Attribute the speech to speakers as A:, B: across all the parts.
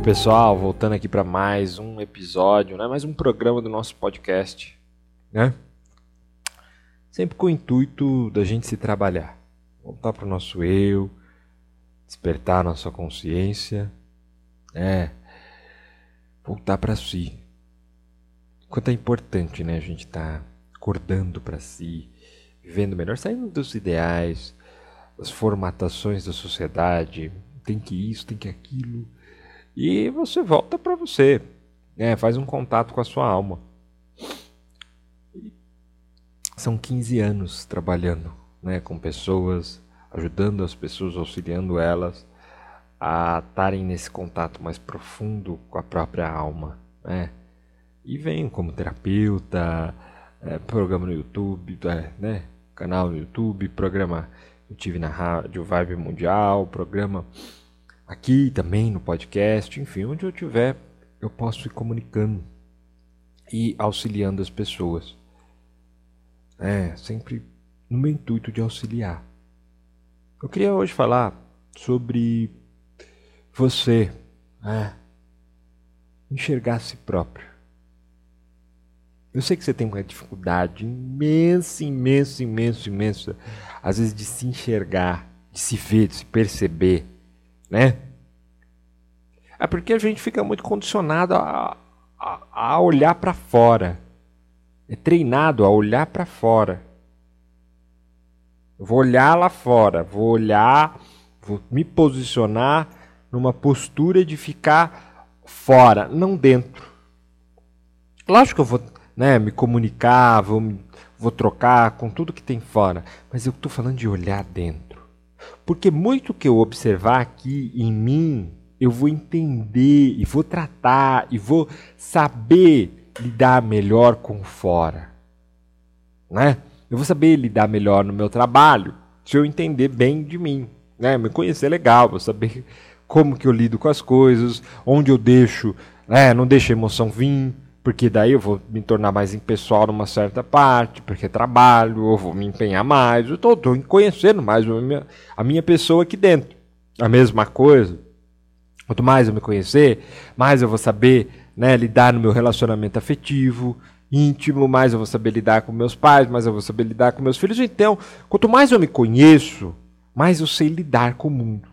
A: Oi, pessoal, voltando aqui para mais um episódio, né? mais um programa do nosso podcast, né? Sempre com o intuito da gente se trabalhar, voltar para o nosso eu, despertar nossa consciência, né? Voltar para si. Quanto é importante, né? A gente tá acordando para si, vivendo melhor, saindo dos ideais, das formatações da sociedade, tem que isso, tem que aquilo e você volta para você, né? faz um contato com a sua alma. São 15 anos trabalhando né, com pessoas, ajudando as pessoas, auxiliando elas a estarem nesse contato mais profundo com a própria alma. Né? E venho como terapeuta, é, programa no YouTube, é, né? canal no YouTube, programa eu tive na rádio Vibe Mundial, programa aqui também no podcast, enfim, onde eu tiver, eu posso ir comunicando e auxiliando as pessoas. É, sempre no meu intuito de auxiliar. Eu queria hoje falar sobre você, é, enxergar a si próprio. Eu sei que você tem uma dificuldade imensa, imensa, imensa, imensa, às vezes de se enxergar, de se ver, de se perceber né? É porque a gente fica muito condicionado a, a, a olhar para fora. É treinado a olhar para fora. Vou olhar lá fora, vou olhar, vou me posicionar numa postura de ficar fora, não dentro. Lógico que eu vou né, me comunicar, vou, vou trocar com tudo que tem fora, mas eu estou falando de olhar dentro. Porque muito que eu observar aqui em mim, eu vou entender e vou tratar e vou saber lidar melhor com fora. Né? Eu vou saber lidar melhor no meu trabalho se eu entender bem de mim. Né? Me conhecer legal, vou saber como que eu lido com as coisas, onde eu deixo, né? não deixo a emoção vir, porque daí eu vou me tornar mais impessoal numa certa parte, porque trabalho, eu vou me empenhar mais, eu estou conhecendo mais a minha, a minha pessoa aqui dentro. A mesma coisa. Quanto mais eu me conhecer, mais eu vou saber né, lidar no meu relacionamento afetivo, íntimo, mais eu vou saber lidar com meus pais, mais eu vou saber lidar com meus filhos. Então, quanto mais eu me conheço, mais eu sei lidar com o mundo.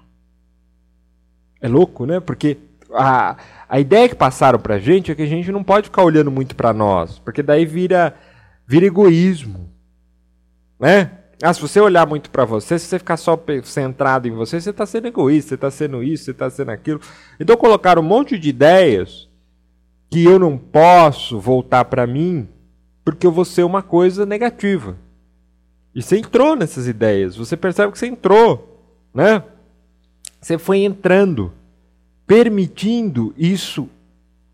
A: É louco, né? Porque a, a ideia que passaram pra gente é que a gente não pode ficar olhando muito para nós, porque daí vira, vira egoísmo. Né? Ah, se você olhar muito para você, se você ficar só centrado em você, você está sendo egoísta, você está sendo isso, você está sendo aquilo. Então colocaram um monte de ideias que eu não posso voltar para mim porque eu vou ser uma coisa negativa. E você entrou nessas ideias, você percebe que você entrou, né? Você foi entrando permitindo isso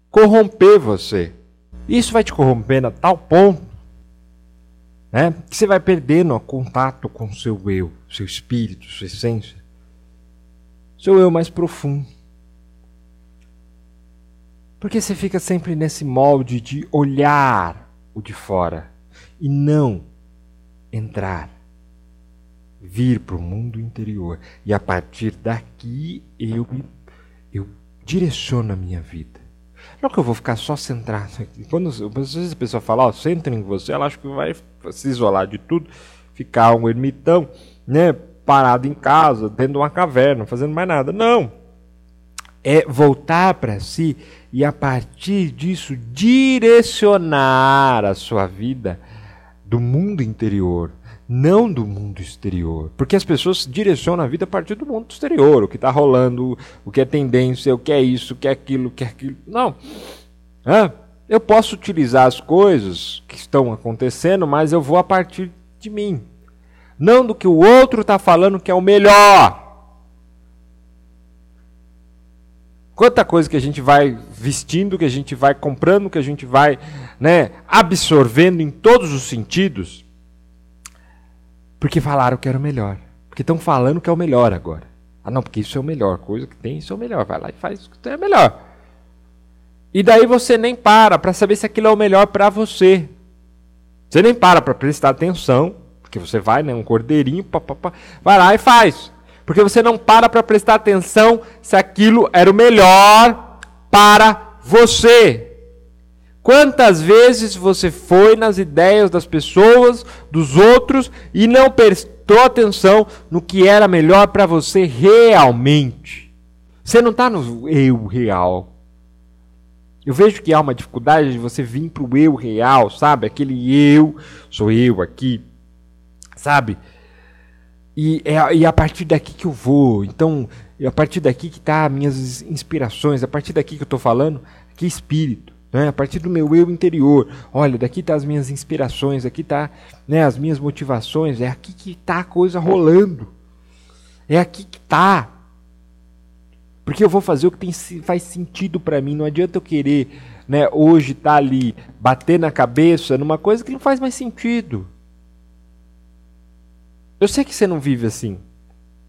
A: corromper você. Isso vai te corromper a tal ponto né, que você vai perdendo o contato com o seu eu, seu espírito, sua essência, seu eu mais profundo. Porque você fica sempre nesse molde de olhar o de fora e não entrar, vir para o mundo interior. E a partir daqui eu me eu direciono a minha vida. Não que eu vou ficar só centrado. Quando às vezes a pessoa fala, ó, oh, centra em você, ela acha que vai se isolar de tudo, ficar um ermitão, né, parado em casa, dentro de uma caverna, fazendo mais nada. Não. É voltar para si e a partir disso direcionar a sua vida do mundo interior não do mundo exterior. Porque as pessoas direcionam a vida a partir do mundo exterior, o que está rolando, o que é tendência, o que é isso, o que é aquilo, o que é aquilo. Não. Eu posso utilizar as coisas que estão acontecendo, mas eu vou a partir de mim. Não do que o outro está falando que é o melhor. Quanta coisa que a gente vai vestindo, que a gente vai comprando, que a gente vai né, absorvendo em todos os sentidos porque falaram que era o melhor. Porque estão falando que é o melhor agora. Ah, não, porque isso é o melhor. Coisa que tem, isso é o melhor. Vai lá e faz o que é melhor. E daí você nem para para saber se aquilo é o melhor para você. Você nem para para prestar atenção. Porque você vai, né? Um cordeirinho, pá, pá, pá, vai lá e faz. Porque você não para para prestar atenção se aquilo era o melhor para você. Quantas vezes você foi nas ideias das pessoas, dos outros e não prestou atenção no que era melhor para você realmente? Você não está no eu real. Eu vejo que há uma dificuldade de você vir para o eu real, sabe? Aquele eu, sou eu aqui, sabe? E é, e é a partir daqui que eu vou. Então, é a partir daqui que tá minhas inspirações, é a partir daqui que eu estou falando, que espírito. Né? A partir do meu eu interior. Olha, daqui tá as minhas inspirações, aqui tá né, as minhas motivações, é aqui que tá a coisa rolando. É aqui que tá. Porque eu vou fazer o que tem, faz sentido para mim. Não adianta eu querer né, hoje estar tá ali, bater na cabeça numa coisa que não faz mais sentido. Eu sei que você não vive assim.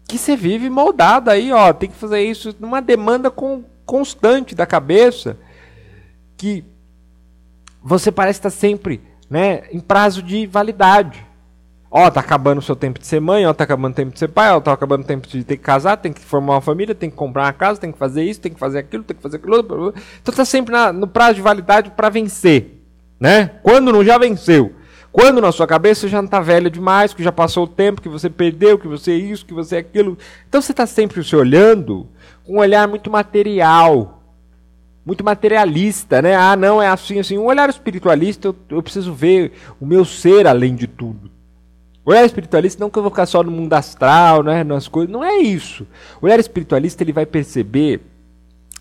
A: Que você vive moldado aí, ó. Tem que fazer isso numa demanda com, constante da cabeça. Que você parece estar sempre né, em prazo de validade. Ó, tá acabando o seu tempo de ser mãe, ó, tá acabando o tempo de ser pai, ó, tá acabando o tempo de ter que casar, tem que formar uma família, tem que comprar uma casa, tem que fazer isso, tem que fazer aquilo, tem que fazer aquilo. Então tá sempre na, no prazo de validade para vencer, né? Quando não já venceu. Quando na sua cabeça já não está velho demais, que já passou o tempo, que você perdeu, que você é isso, que você é aquilo. Então você está sempre se olhando com um olhar muito material, muito materialista, né? Ah, não, é assim, assim. Um olhar espiritualista, eu, eu preciso ver o meu ser além de tudo. Olhar espiritualista não que eu vou ficar só no mundo astral, né, nas coisas, não é isso. O olhar espiritualista ele vai perceber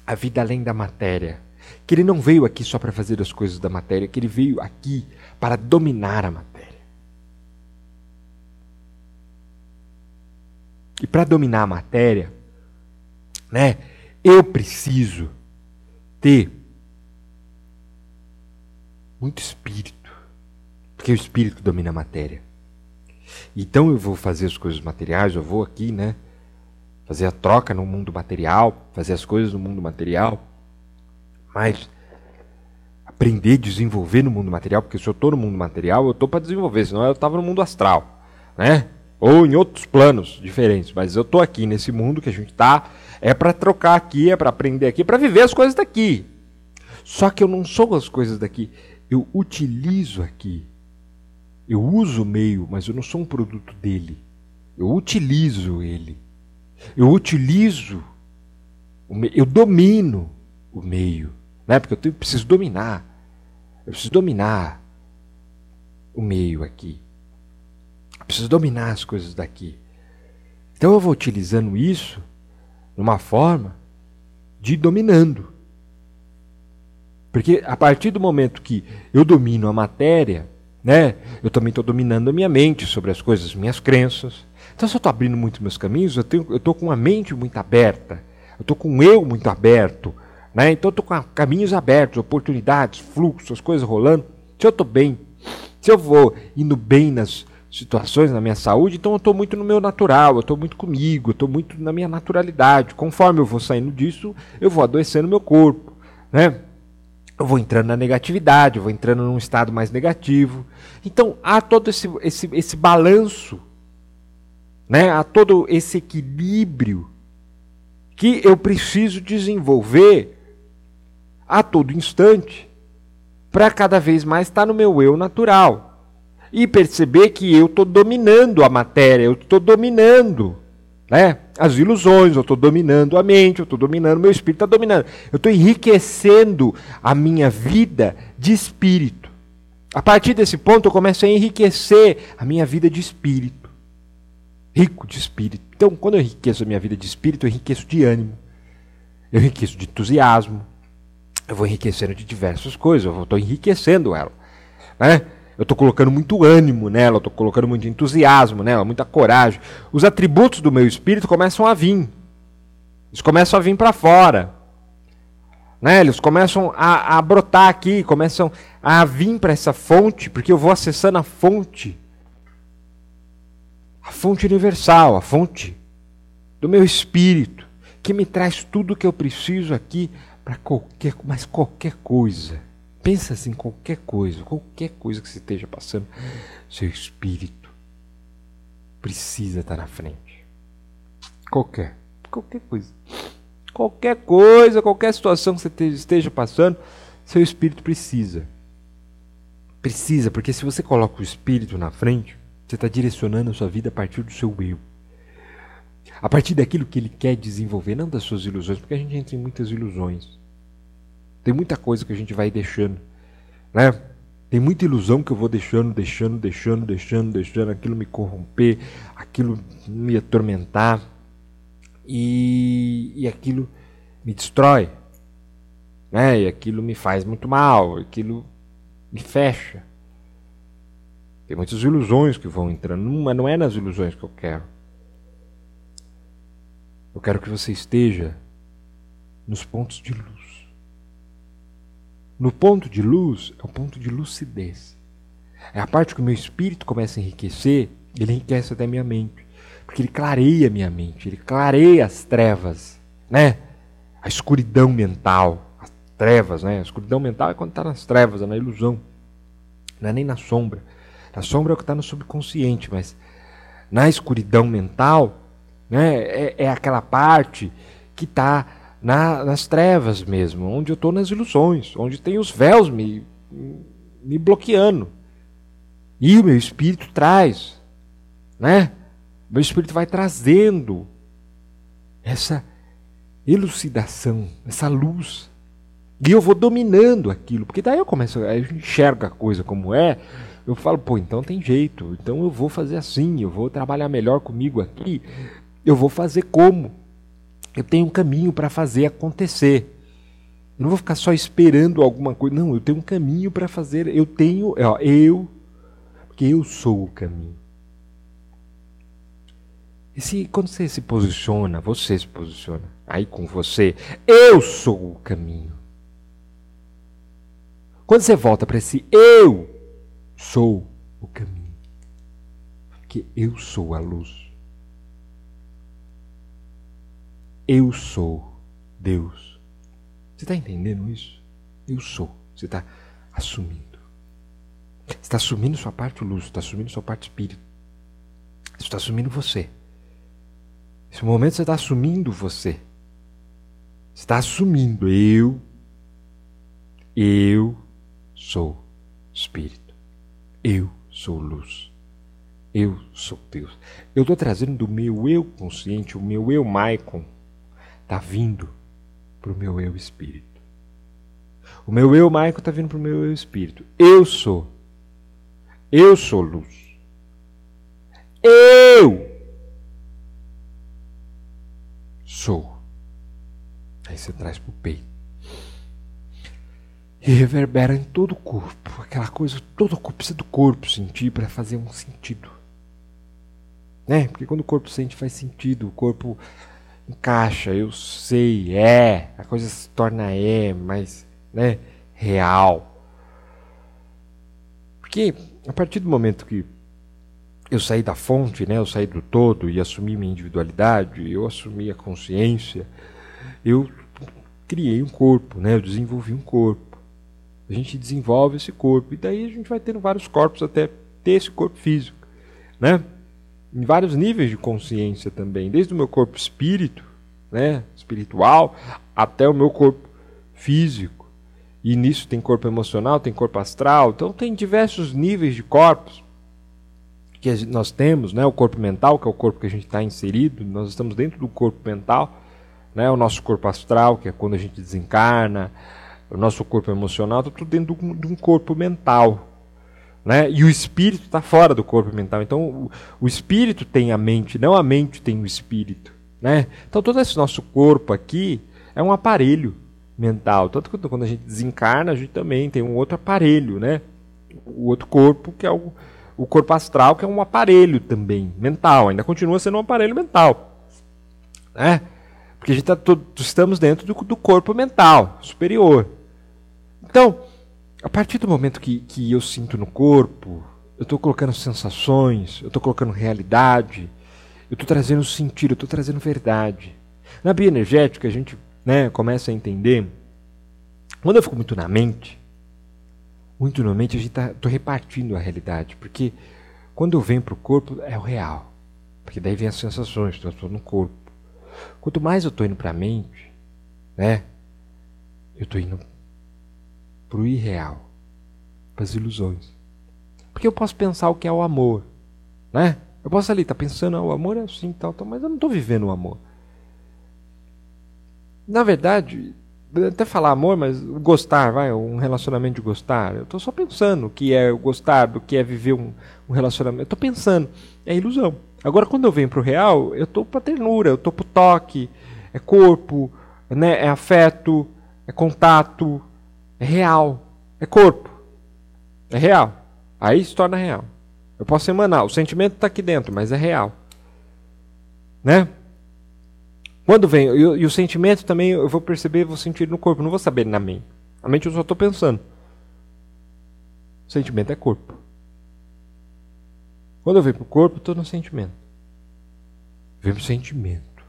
A: a vida além da matéria, que ele não veio aqui só para fazer as coisas da matéria, que ele veio aqui para dominar a matéria. E para dominar a matéria, né, eu preciso ter muito espírito, porque o espírito domina a matéria. Então eu vou fazer as coisas materiais, eu vou aqui, né, fazer a troca no mundo material, fazer as coisas no mundo material, mas aprender, desenvolver no mundo material, porque se eu estou no mundo material, eu estou para desenvolver, senão eu estava no mundo astral, né? Ou em outros planos diferentes, mas eu estou aqui nesse mundo que a gente está, é para trocar aqui, é para aprender aqui, para viver as coisas daqui. Só que eu não sou as coisas daqui, eu utilizo aqui. Eu uso o meio, mas eu não sou um produto dele. Eu utilizo ele. Eu utilizo, eu domino o meio. Né? Porque eu preciso dominar. Eu preciso dominar o meio aqui. Eu preciso dominar as coisas daqui. Então eu vou utilizando isso numa forma de dominando. Porque a partir do momento que eu domino a matéria, né, eu também estou dominando a minha mente sobre as coisas, minhas crenças. Então, se eu estou abrindo muito meus caminhos, eu estou com a mente muito aberta, eu estou com o eu muito aberto, né? Então eu estou com caminhos abertos, oportunidades, fluxos, as coisas rolando. Se eu estou bem, se eu vou indo bem nas situações, na minha saúde, então eu estou muito no meu natural, eu estou muito comigo, eu estou muito na minha naturalidade. Conforme eu vou saindo disso, eu vou adoecendo meu corpo. Né? Eu vou entrando na negatividade, eu vou entrando num estado mais negativo. Então há todo esse, esse, esse balanço, né? há todo esse equilíbrio que eu preciso desenvolver a todo instante, para cada vez mais estar tá no meu eu natural e perceber que eu estou dominando a matéria, eu estou dominando né, as ilusões, eu estou dominando a mente, eu estou dominando, meu espírito está dominando. Eu estou enriquecendo a minha vida de espírito. A partir desse ponto, eu começo a enriquecer a minha vida de espírito. Rico de espírito. Então, quando eu enriqueço a minha vida de espírito, eu enriqueço de ânimo, eu enriqueço de entusiasmo, eu vou enriquecendo de diversas coisas, eu estou enriquecendo ela. Né? Eu estou colocando muito ânimo nela, eu estou colocando muito entusiasmo nela, muita coragem. Os atributos do meu espírito começam a vir. Eles começam a vir para fora. Né? Eles começam a, a brotar aqui, começam a vir para essa fonte, porque eu vou acessando a fonte. A fonte universal, a fonte do meu espírito, que me traz tudo o que eu preciso aqui para qualquer, mas qualquer coisa. Pensa assim, qualquer coisa, qualquer coisa que você esteja passando, seu espírito precisa estar na frente. Qualquer, qualquer coisa. Qualquer coisa, qualquer situação que você esteja passando, seu espírito precisa. Precisa, porque se você coloca o espírito na frente, você está direcionando a sua vida a partir do seu eu. A partir daquilo que ele quer desenvolver, não das suas ilusões, porque a gente entra em muitas ilusões. Tem muita coisa que a gente vai deixando. Né? Tem muita ilusão que eu vou deixando, deixando, deixando, deixando, deixando, aquilo me corromper, aquilo me atormentar e, e aquilo me destrói. Né? E aquilo me faz muito mal, aquilo me fecha. Tem muitas ilusões que vão entrando, mas não é nas ilusões que eu quero. Eu quero que você esteja nos pontos de luz. No ponto de luz é o ponto de lucidez. É a parte que o meu espírito começa a enriquecer, ele enriquece até minha mente. Porque ele clareia a minha mente, ele clareia as trevas, né? A escuridão mental, as trevas, né? A escuridão mental é quando está nas trevas, é na ilusão. Não é nem na sombra. Na sombra é o que está no subconsciente, mas na escuridão mental, né? É, é aquela parte que está na, nas trevas mesmo, onde eu estou nas ilusões, onde tem os véus me, me bloqueando. E o meu espírito traz, né? Meu espírito vai trazendo essa elucidação, essa luz. E eu vou dominando aquilo, porque daí eu começo, a enxergo a coisa como é, eu falo, pô, então tem jeito, então eu vou fazer assim, eu vou trabalhar melhor comigo aqui, eu vou fazer como. Eu tenho um caminho para fazer acontecer. Eu não vou ficar só esperando alguma coisa. Não, eu tenho um caminho para fazer. Eu tenho, ó, eu, porque eu sou o caminho. E se quando você se posiciona, você se posiciona aí com você, eu sou o caminho. Quando você volta para esse eu sou o caminho, porque eu sou a luz. Eu sou Deus. Você está entendendo isso? Eu sou. Você está assumindo. Você está assumindo sua parte luz, está assumindo sua parte espírito. Você está assumindo você. Nesse momento você está assumindo você. Você está assumindo eu. Eu sou espírito. Eu sou luz. Eu sou Deus. Eu estou trazendo do meu eu consciente, o meu eu Maicon, está vindo para o meu eu espírito. O meu eu, Maico, está vindo para o meu eu espírito. Eu sou. Eu sou luz. Eu sou. Aí você traz para o peito. E reverbera em todo o corpo. Aquela coisa, todo o corpo precisa do corpo sentir para fazer um sentido. Né? Porque quando o corpo sente, faz sentido. O corpo encaixa, eu sei, é, a coisa se torna é, mas, né, real. Porque a partir do momento que eu saí da fonte, né, eu saí do todo e assumi minha individualidade, eu assumi a consciência, eu criei um corpo, né, eu desenvolvi um corpo. A gente desenvolve esse corpo e daí a gente vai tendo vários corpos até ter esse corpo físico, né? Em vários níveis de consciência também, desde o meu corpo espírito, né, espiritual, até o meu corpo físico. E nisso tem corpo emocional, tem corpo astral, então tem diversos níveis de corpos que nós temos, né, o corpo mental, que é o corpo que a gente está inserido, nós estamos dentro do corpo mental, né, o nosso corpo astral, que é quando a gente desencarna, o nosso corpo emocional, está tudo dentro de um corpo mental, né? E o espírito está fora do corpo mental. Então, o, o, espírito tem a mente, não a mente tem o espírito. Né? Então, todo esse nosso corpo aqui é um aparelho mental. Tanto que quando a gente desencarna, a gente também tem um outro aparelho, né? O outro corpo, que é o, o corpo astral, que é um aparelho também mental. Ainda continua sendo um aparelho mental. Né? Porque a gente tá todo, estamos dentro do, do corpo mental superior. Então, a partir do momento que, que eu sinto no corpo, eu estou colocando sensações, eu estou colocando realidade, eu estou trazendo sentido, eu estou trazendo verdade. Na bioenergética, a gente né, começa a entender. Quando eu fico muito na mente, muito na mente, a gente está repartindo a realidade. Porque quando eu venho para o corpo, é o real. Porque daí vem as sensações, estou no corpo. Quanto mais eu estou indo para a mente, né? Eu tô indo pro irreal, para as ilusões. Porque eu posso pensar o que é o amor, né? Eu posso ali estar tá pensando, ah, o amor é assim, tal, tal, mas eu não estou vivendo o amor. Na verdade, até falar amor, mas gostar, vai, um relacionamento de gostar. Eu estou só pensando o que é gostar, do que é viver um, um relacionamento. Eu estou pensando, é ilusão. Agora, quando eu venho para o real, eu estou para ternura, eu estou para toque, é corpo, né, é afeto, é contato, é real, é corpo, é real. Aí se torna real. Eu posso emanar, o sentimento está aqui dentro, mas é real. Né? Quando vem, e, e, o sentimento também eu vou perceber, vou sentir no corpo, não vou saber na mente. A mente eu só estou pensando. O sentimento é corpo. Quando eu venho para o corpo, estou no sentimento. Vem para o sentimento.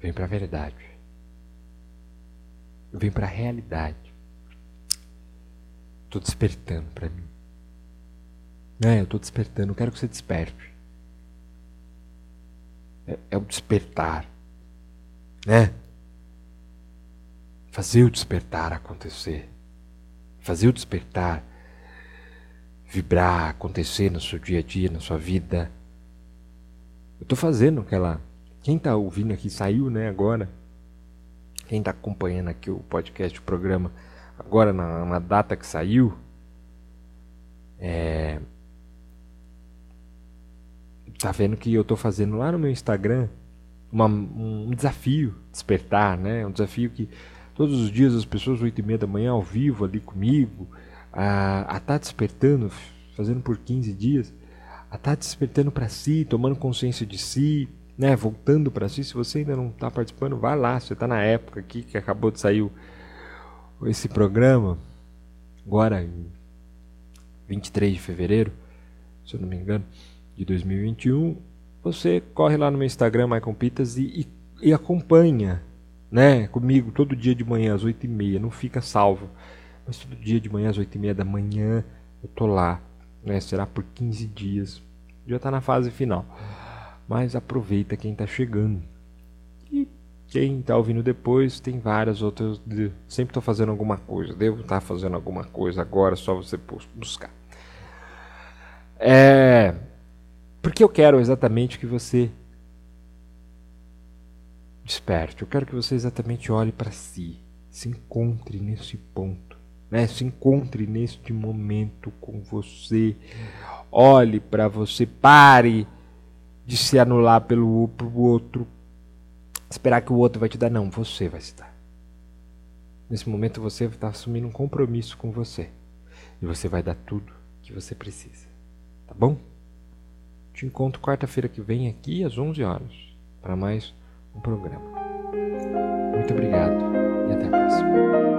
A: Vem para a verdade. Vem para a realidade. Estou despertando para mim. É, eu estou despertando, eu quero que você desperte. É, é o despertar. Né? Fazer o despertar acontecer. Fazer o despertar vibrar, acontecer no seu dia a dia, na sua vida. Eu estou fazendo aquela. Quem está ouvindo aqui saiu, né, agora. Quem está acompanhando aqui o podcast, o programa, agora na, na data que saiu, é, tá vendo que eu estou fazendo lá no meu Instagram uma, um desafio despertar, né? Um desafio que todos os dias as pessoas oito e meia da manhã ao vivo ali comigo, a estar tá despertando, fazendo por 15 dias, a estar tá despertando para si, tomando consciência de si, né? Voltando para si. Se você ainda não está participando, vai lá. Você está na época aqui que acabou de sair esse programa, agora em 23 de fevereiro, se eu não me engano de 2021, você corre lá no meu Instagram, Michael Pitas, e, e, e acompanha né, comigo todo dia de manhã às 8h30. Não fica salvo, mas todo dia de manhã às 8h30 da manhã eu tô lá. Né, será por 15 dias. Já está na fase final. Mas aproveita quem está chegando. E quem está ouvindo depois tem várias outras. Sempre estou fazendo alguma coisa. Devo estar tá fazendo alguma coisa agora, só você buscar. É. Porque eu quero exatamente que você desperte. Eu quero que você exatamente olhe para si, se encontre nesse ponto, né? Se encontre neste momento com você. Olhe para você, pare de se anular pelo pro outro, esperar que o outro vai te dar não, você vai se dar. Nesse momento você está assumindo um compromisso com você e você vai dar tudo que você precisa. Tá bom? Te encontro quarta-feira que vem aqui às 11 horas para mais um programa. Muito obrigado e até a próxima.